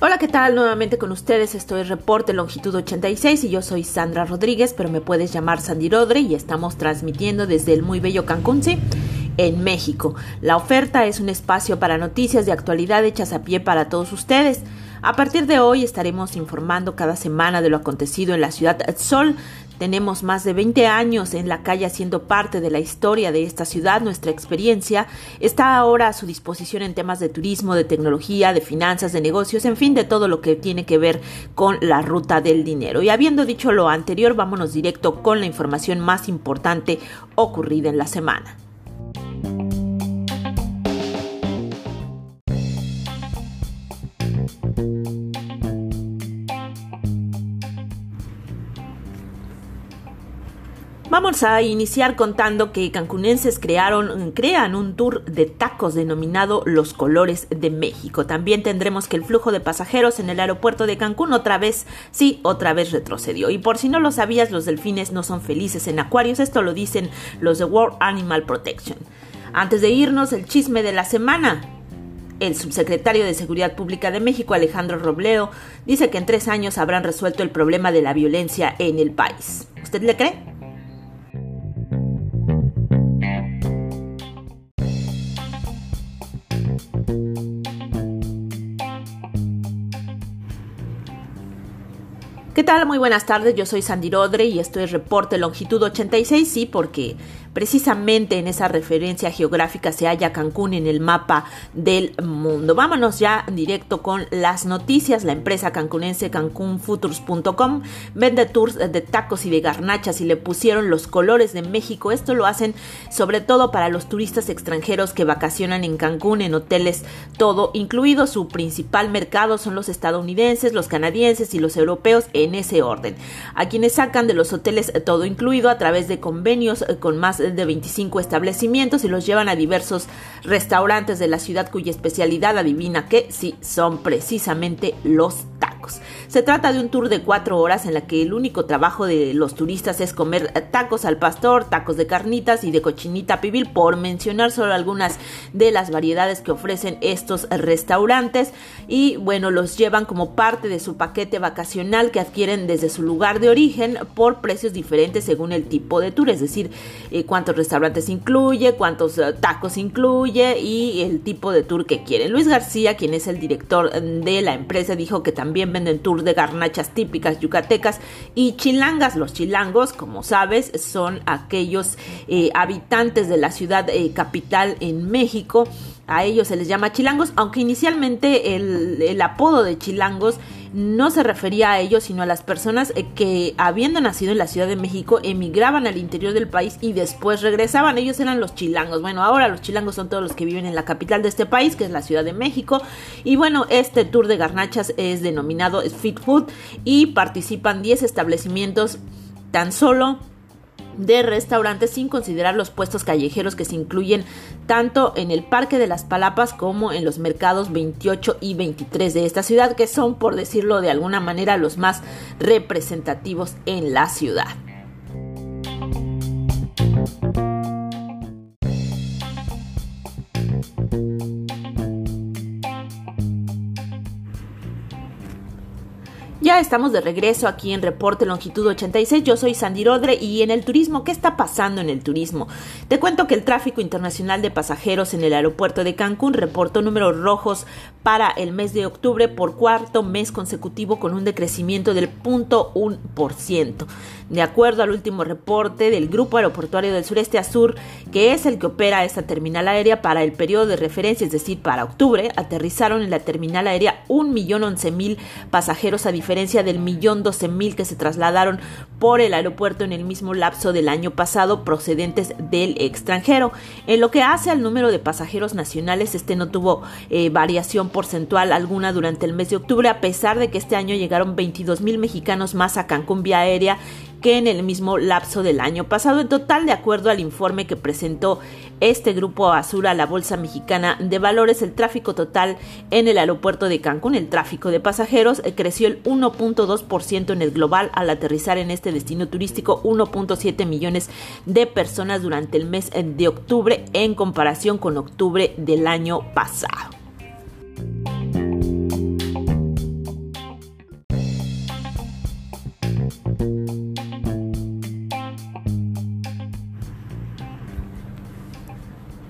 Hola, ¿qué tal? Nuevamente con ustedes, esto es Reporte Longitud 86 y yo soy Sandra Rodríguez, pero me puedes llamar Sandy Rodri y estamos transmitiendo desde el muy bello Cancún, ¿sí? en México. La oferta es un espacio para noticias de actualidad hechas a pie para todos ustedes. A partir de hoy estaremos informando cada semana de lo acontecido en la ciudad Sol. Tenemos más de 20 años en la calle siendo parte de la historia de esta ciudad. Nuestra experiencia está ahora a su disposición en temas de turismo, de tecnología, de finanzas, de negocios, en fin, de todo lo que tiene que ver con la ruta del dinero. Y habiendo dicho lo anterior, vámonos directo con la información más importante ocurrida en la semana. Vamos a iniciar contando que cancunenses crearon, crean un tour de tacos denominado Los Colores de México. También tendremos que el flujo de pasajeros en el aeropuerto de Cancún otra vez, sí, otra vez retrocedió. Y por si no lo sabías, los delfines no son felices en acuarios. Esto lo dicen los de World Animal Protection. Antes de irnos, el chisme de la semana. El subsecretario de Seguridad Pública de México, Alejandro Robleo, dice que en tres años habrán resuelto el problema de la violencia en el país. ¿Usted le cree? ¿Qué tal? Muy buenas tardes, yo soy Sandy Rodre y esto es Reporte Longitud 86, sí, porque Precisamente en esa referencia geográfica se halla Cancún en el mapa del mundo. Vámonos ya directo con las noticias. La empresa cancunense cancunfutures.com vende tours de tacos y de garnachas y le pusieron los colores de México. Esto lo hacen sobre todo para los turistas extranjeros que vacacionan en Cancún en hoteles todo incluido. Su principal mercado son los estadounidenses, los canadienses y los europeos en ese orden. A quienes sacan de los hoteles todo incluido a través de convenios con más de 25 establecimientos y los llevan a diversos restaurantes de la ciudad cuya especialidad adivina que sí son precisamente los tacos. Se trata de un tour de cuatro horas en la que el único trabajo de los turistas es comer tacos al pastor, tacos de carnitas y de cochinita pibil, por mencionar solo algunas de las variedades que ofrecen estos restaurantes. Y bueno, los llevan como parte de su paquete vacacional que adquieren desde su lugar de origen por precios diferentes según el tipo de tour, es decir, eh, cuántos restaurantes incluye, cuántos eh, tacos incluye y el tipo de tour que quieren. Luis García, quien es el director de la empresa, dijo que también venden tour de garnachas típicas yucatecas y chilangas. Los chilangos, como sabes, son aquellos eh, habitantes de la ciudad eh, capital en México. A ellos se les llama chilangos, aunque inicialmente el apodo de chilangos no se refería a ellos, sino a las personas eh, que, habiendo nacido en la Ciudad de México, emigraban al interior del país y después regresaban. Ellos eran los chilangos. Bueno, ahora los chilangos son todos los que viven en la capital de este país, que es la Ciudad de México. Y bueno, este tour de garnachas es denominado Street Food y participan 10 establecimientos tan solo de restaurantes sin considerar los puestos callejeros que se incluyen tanto en el Parque de las Palapas como en los mercados 28 y 23 de esta ciudad, que son, por decirlo de alguna manera, los más representativos en la ciudad. Ya estamos de regreso aquí en Reporte Longitud 86. Yo soy Sandy Rodre y en el turismo, ¿qué está pasando en el turismo? Te cuento que el tráfico internacional de pasajeros en el aeropuerto de Cancún reportó números rojos para el mes de octubre por cuarto mes consecutivo con un decrecimiento del 0.1%. De acuerdo al último reporte del Grupo Aeroportuario del Sureste Azur, que es el que opera esta terminal aérea para el periodo de referencia, es decir, para octubre, aterrizaron en la terminal aérea 1.011.000 pasajeros a diferencia del 1.012.000 que se trasladaron por el aeropuerto en el mismo lapso del año pasado procedentes del extranjero. En lo que hace al número de pasajeros nacionales, este no tuvo eh, variación porcentual alguna durante el mes de octubre, a pesar de que este año llegaron 22.000 mexicanos más a Cancún vía aérea que en el mismo lapso del año pasado. En total, de acuerdo al informe que presentó este grupo Azul a la Bolsa Mexicana de Valores, el tráfico total en el aeropuerto de Cancún, el tráfico de pasajeros, eh, creció el 1.2% en el global al aterrizar en este destino turístico 1.7 millones de personas durante el mes de octubre en comparación con octubre del año pasado.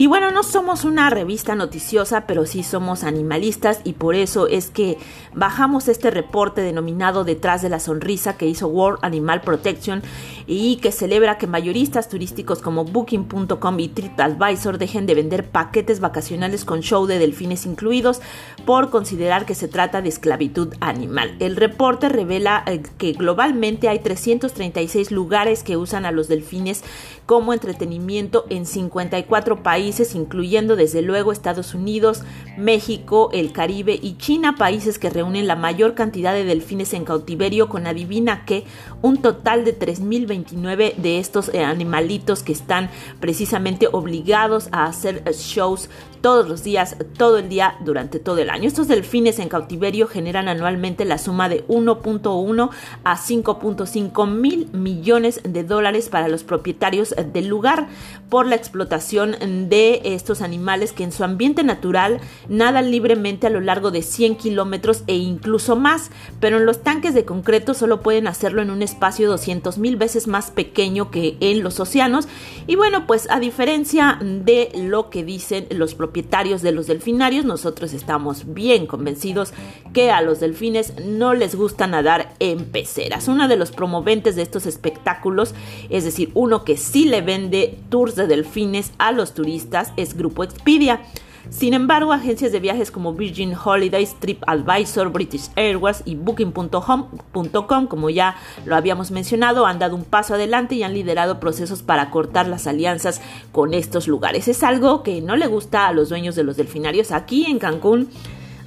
Y bueno, no somos una revista noticiosa, pero sí somos animalistas y por eso es que bajamos este reporte denominado Detrás de la Sonrisa que hizo World Animal Protection y que celebra que mayoristas turísticos como Booking.com y TripAdvisor dejen de vender paquetes vacacionales con show de delfines incluidos por considerar que se trata de esclavitud animal. El reporte revela eh, que globalmente hay 336 lugares que usan a los delfines como entretenimiento en 54 países, incluyendo desde luego Estados Unidos, México, el Caribe y China, países que reúnen la mayor cantidad de delfines en cautiverio con adivina que un total de 3.029 de estos eh, animalitos que están precisamente obligados a hacer shows todos los días, todo el día, durante todo el año. Estos delfines en cautiverio generan anualmente la suma de 1.1 a 5.5 mil millones de dólares para los propietarios del lugar por la explotación de estos animales que en su ambiente natural nadan libremente a lo largo de 100 kilómetros e incluso más, pero en los tanques de concreto solo pueden hacerlo en un espacio 200 mil veces más pequeño que en los océanos. Y bueno, pues a diferencia de lo que dicen los propietarios, de los delfinarios, nosotros estamos bien convencidos que a los delfines no les gusta nadar en peceras. Uno de los promoventes de estos espectáculos, es decir, uno que sí le vende tours de delfines a los turistas, es Grupo Expedia. Sin embargo, agencias de viajes como Virgin Holidays, TripAdvisor, British Airways y Booking.com, como ya lo habíamos mencionado, han dado un paso adelante y han liderado procesos para cortar las alianzas con estos lugares. Es algo que no le gusta a los dueños de los delfinarios. Aquí en Cancún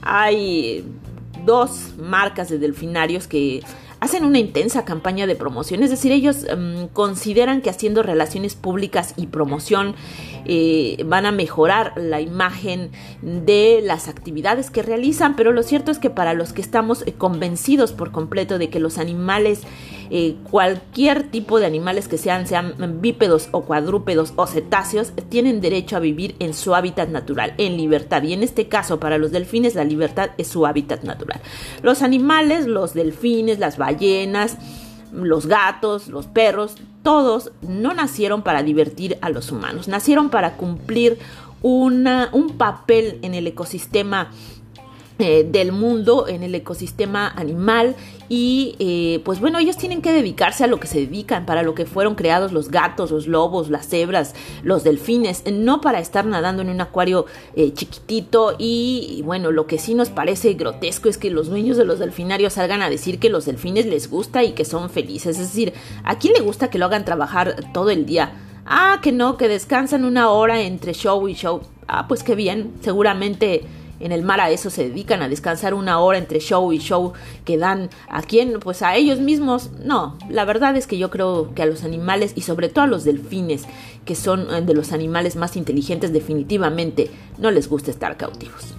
hay dos marcas de delfinarios que hacen una intensa campaña de promoción, es decir, ellos em, consideran que haciendo relaciones públicas y promoción eh, van a mejorar la imagen de las actividades que realizan, pero lo cierto es que para los que estamos eh, convencidos por completo de que los animales, eh, cualquier tipo de animales que sean, sean bípedos o cuadrúpedos o cetáceos, tienen derecho a vivir en su hábitat natural, en libertad. Y en este caso, para los delfines, la libertad es su hábitat natural. Los animales, los delfines, las ballenas, los gatos, los perros, todos no nacieron para divertir a los humanos, nacieron para cumplir una, un papel en el ecosistema eh, del mundo en el ecosistema animal y eh, pues bueno ellos tienen que dedicarse a lo que se dedican para lo que fueron creados los gatos los lobos las cebras los delfines no para estar nadando en un acuario eh, chiquitito y, bueno lo que sí nos parece grotesco es que los dueños de los delfinarios salgan a decir que los delfines les gusta y que son felices. Es decir a quién le gusta que lo hagan trabajar todo el día ah que no que descansan una hora entre show y show. Ah pues qué bien seguramente en el mar a eso se dedican, a descansar una hora entre show y show que dan a quién, pues a ellos mismos. No, la verdad es que yo creo que a los animales y sobre todo a los delfines, que son eh, de los animales más inteligentes definitivamente, no les gusta estar cautivos.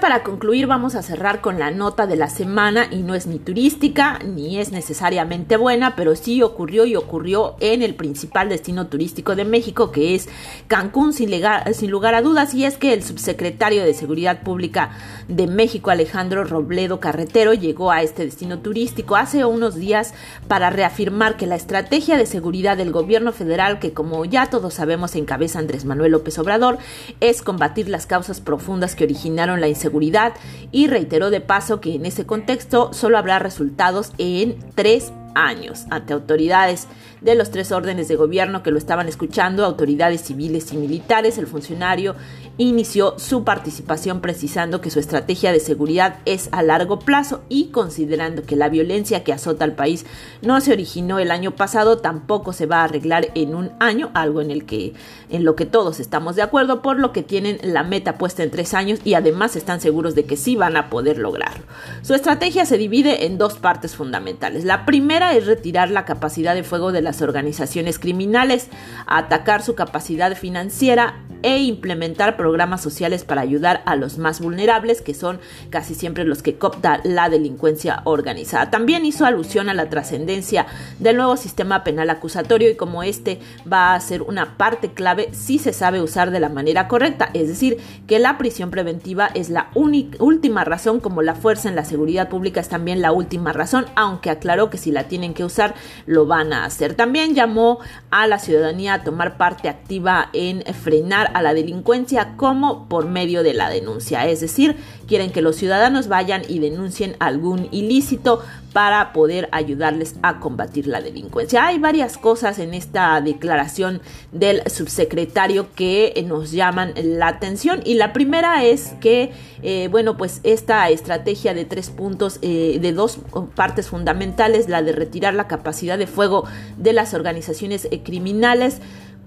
Para concluir vamos a cerrar con la nota de la semana y no es ni turística ni es necesariamente buena, pero sí ocurrió y ocurrió en el principal destino turístico de México que es Cancún sin, lugar a dudas. Y es que el subsecretario de Seguridad Pública de México Alejandro Robledo Carretero llegó a este destino turístico hace unos días para reafirmar que la estrategia de seguridad del gobierno federal que como ya todos sabemos encabeza Andrés Manuel López Obrador es combatir las causas profundas que originaron la inseguridad seguridad. Y reiteró de paso que en ese contexto solo habrá resultados en tres años ante autoridades de los tres órdenes de gobierno que lo estaban escuchando, autoridades civiles y militares. El funcionario inició su participación precisando que su estrategia de seguridad es a largo plazo y considerando que la violencia que azota al país no se originó el año pasado, tampoco se va a arreglar en un año, algo en el que en lo que todos estamos de acuerdo, por lo que tienen la meta puesta en tres años y además están seguros de que sí van a poder lograrlo. Su estrategia se divide en dos partes fundamentales. La primera es retirar la capacidad de fuego de las organizaciones criminales, atacar su capacidad financiera e implementar programas sociales para ayudar a los más vulnerables, que son casi siempre los que copta la delincuencia organizada. También hizo alusión a la trascendencia del nuevo sistema penal acusatorio y como este va a ser una parte clave si se sabe usar de la manera correcta, es decir, que la prisión preventiva es la última razón como la fuerza en la seguridad pública es también la última razón, aunque aclaró que si la tienen que usar lo van a hacer. También llamó a la ciudadanía a tomar parte activa en frenar a la delincuencia como por medio de la denuncia. Es decir, quieren que los ciudadanos vayan y denuncien algún ilícito para poder ayudarles a combatir la delincuencia. Hay varias cosas en esta declaración del subsecretario que nos llaman la atención y la primera es que, eh, bueno, pues esta estrategia de tres puntos, eh, de dos partes fundamentales, la de retirar la capacidad de fuego de las organizaciones eh, criminales,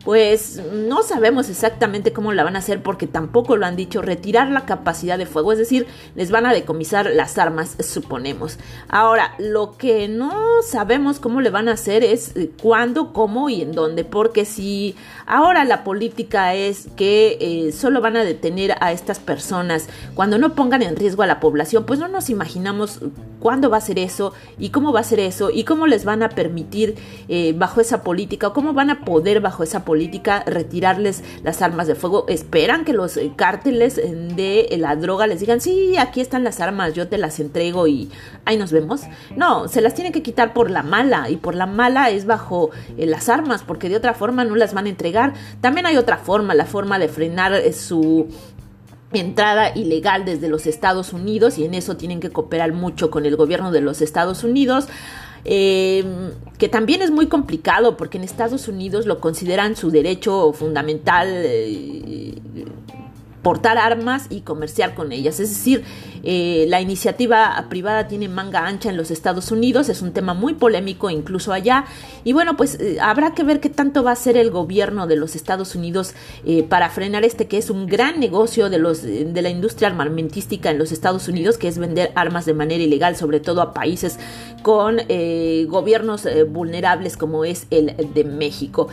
pues no sabemos exactamente cómo la van a hacer porque tampoco lo han dicho, retirar la capacidad de fuego, es decir, les van a decomisar las armas, suponemos. Ahora, lo que no sabemos cómo le van a hacer es eh, cuándo, cómo y en dónde, porque si ahora la política es que eh, solo van a detener a estas personas cuando no pongan en riesgo a la población, pues no nos imaginamos cuándo va a ser eso y cómo va a ser eso y cómo les van a permitir eh, bajo esa política o cómo van a poder bajo esa política retirarles las armas de fuego. Esperan que los eh, cárteles eh, de la droga les digan, sí, aquí están las armas, yo te las entrego y ahí nos vemos. No, se las tienen que quitar por la mala y por la mala es bajo las armas porque de otra forma no las van a entregar. También hay otra forma, la forma de frenar su entrada ilegal desde los Estados Unidos y en eso tienen que cooperar mucho con el gobierno de los Estados Unidos. Eh, que también es muy complicado porque en Estados Unidos lo consideran su derecho fundamental eh, portar armas y comerciar con ellas. Es decir, eh, la iniciativa privada tiene manga ancha en los Estados Unidos, es un tema muy polémico incluso allá. Y bueno, pues eh, habrá que ver qué tanto va a hacer el gobierno de los Estados Unidos para frenar este que es un gran negocio de, los, de la industria armamentística en los Estados Unidos, que es vender armas de manera ilegal, sobre todo a países con gobiernos vulnerables como es el de México.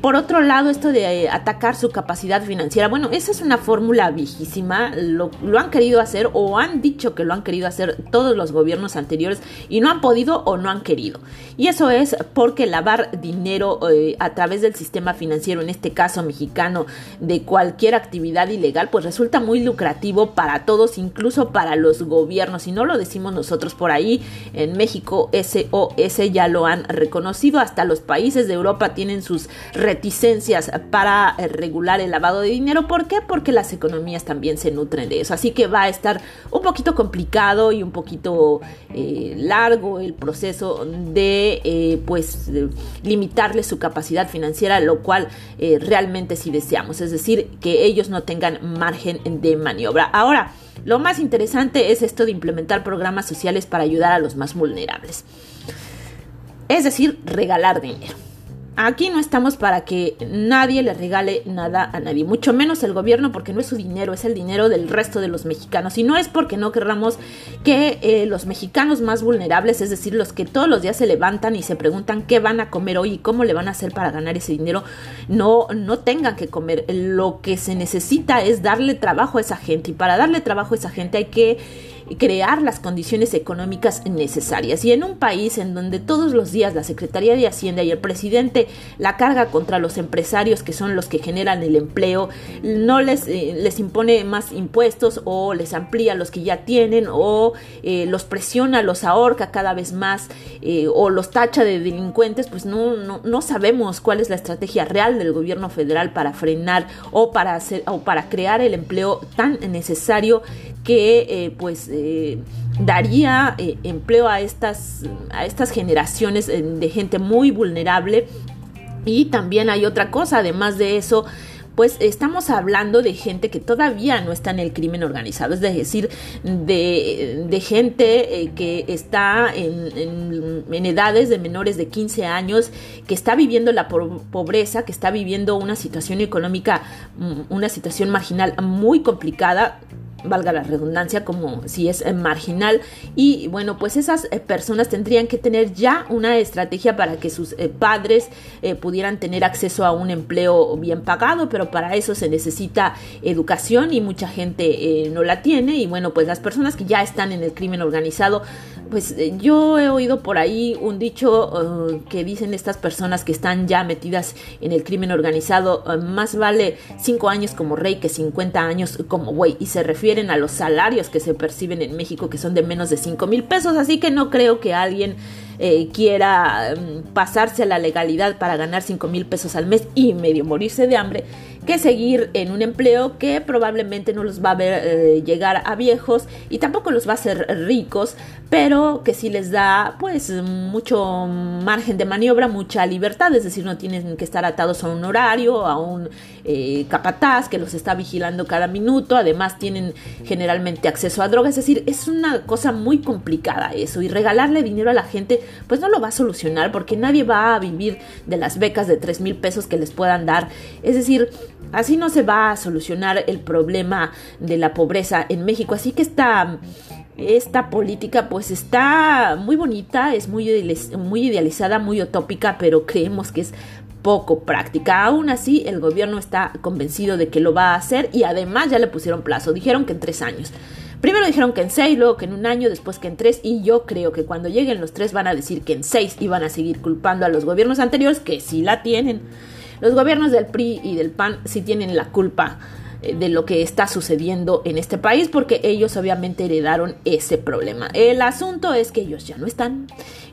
por otro lado, esto de atacar su capacidad financiera, bueno, esa es una fórmula viejísima, lo, lo han querido hacer o han dicho que lo han querido hacer todos los gobiernos anteriores y no han podido o no han querido. Y eso es porque lavar dinero eh, a través del sistema financiero, en este caso mexicano, de cualquier actividad ilegal, pues resulta muy lucrativo para todos, incluso para los gobiernos. Y no lo decimos nosotros por ahí, en México SOS ya lo han reconocido, hasta los países de Europa tienen sus reticencias para eh, regular el lavado de dinero. ¿Por qué? Porque las economías también se nutren de eso. Así que va a estar un poquito complicado y un poquito eh, largo el proceso de eh, pues limitarle su capacidad financiera, lo cual realmente sí deseamos, es decir, que ellos no tengan margen de maniobra. Ahora, lo más interesante es esto de implementar programas sociales para ayudar a los más vulnerables. Es decir, regalar dinero. Aquí no estamos para que nadie le regale nada a nadie, mucho menos el gobierno porque no es su dinero, es el dinero del resto de los mexicanos. Y no es porque no querramos que eh, los mexicanos más vulnerables, es decir, los que todos los días se levantan y se preguntan qué van a comer hoy y cómo le van a hacer para ganar ese dinero, no, no tengan que comer. Lo que se necesita es darle trabajo a esa gente y para darle trabajo a esa gente hay que crear las condiciones económicas necesarias. Y en un país en donde todos los días la Secretaría de Hacienda y el presidente la carga contra los empresarios que son los que generan el empleo, no les, eh, les impone más impuestos o les amplía los que ya tienen o eh, los presiona, los ahorca cada vez más eh, o los tacha de delincuentes, pues no, no, no sabemos cuál es la estrategia real del gobierno federal para frenar o para hacer o para crear el empleo tan necesario que pues daría empleo a estas, a estas generaciones de gente muy vulnerable. Y también hay otra cosa, además de eso, pues estamos hablando de gente que todavía no está en el crimen organizado, es decir, de, gente eh, que está en, en, edades de menores de 15 años, que está viviendo la pobreza, que está viviendo una situación económica, mm, una situación marginal muy complicada valga la redundancia, como si es eh, marginal. Y bueno, pues esas eh, personas tendrían que tener ya una estrategia para que sus eh, padres pudieran tener acceso a un empleo bien pagado, pero para eso se necesita educación y mucha gente no la tiene. Y bueno, pues las personas que ya están en el crimen organizado pues eh, yo he oído por ahí un dicho eh, que dicen estas personas que están ya metidas en el crimen organizado, eh, más vale 5 años como rey que 50 años como güey, y se refieren a los salarios que se perciben en México que son de menos de 5 mil pesos, así que no creo que alguien quiera mm, pasarse a la legalidad para ganar 5 mil pesos al mes y medio morirse de hambre que seguir en un empleo que probablemente no los va a ver eh, llegar a viejos y tampoco los va a hacer ricos, pero que sí les da pues mucho margen de maniobra, mucha libertad, es decir, no tienen que estar atados a un horario, a un eh, capataz que los está vigilando cada minuto, además tienen generalmente acceso a drogas, es decir, es una cosa muy complicada eso. Y regalarle dinero a la gente pues no lo va a solucionar porque nadie va a vivir de las becas de 3 mil pesos que les puedan dar, es decir, Así no se va a solucionar el problema de la pobreza en México. Así que esta, esta política pues está muy bonita, es muy, muy idealizada, muy utópica, pero creemos que es poco práctica. Aún así, el gobierno está convencido de que lo va a hacer y además ya le pusieron plazo. Dijeron que en tres años. Primero dijeron que en seis, luego que en un año, después que en tres, y yo creo que cuando lleguen los tres van a decir que en seis y van a seguir culpando a los gobiernos anteriores que sí la tienen. Los gobiernos del PRI y del PAN sí tienen la culpa eh, de lo que está sucediendo en este país porque ellos obviamente heredaron ese problema. El asunto es que ellos ya no están.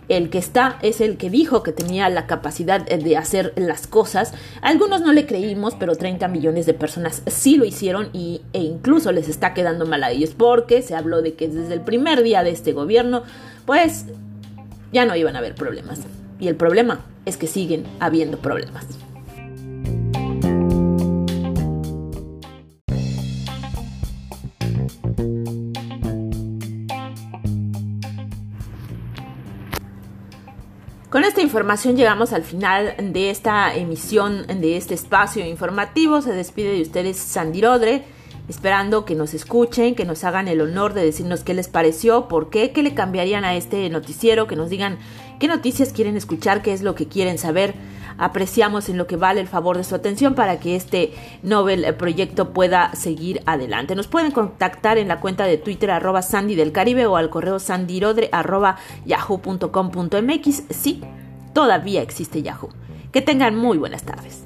El que está es el que dijo que tenía la capacidad de hacer las cosas. Algunos no le creímos, pero 30 millones de personas sí lo hicieron y, e incluso les está quedando mal a ellos porque se habló de que desde el primer día de este gobierno, pues ya no iban a haber problemas. Y el problema es que siguen habiendo problemas. Esta información llegamos al final de esta emisión de este espacio informativo. Se despide de ustedes Sandirodre, esperando que nos escuchen, que nos hagan el honor de decirnos qué les pareció, por qué, qué le cambiarían a este noticiero, que nos digan qué noticias quieren escuchar, qué es lo que quieren saber. Apreciamos en lo que vale el favor de su atención para que este Nobel proyecto pueda seguir adelante. Nos pueden contactar en la cuenta de Twitter arroba Sandy del Caribe o al correo sandirodre arroba yahoo.com.mx. Sí, todavía existe Yahoo. Que tengan muy buenas tardes.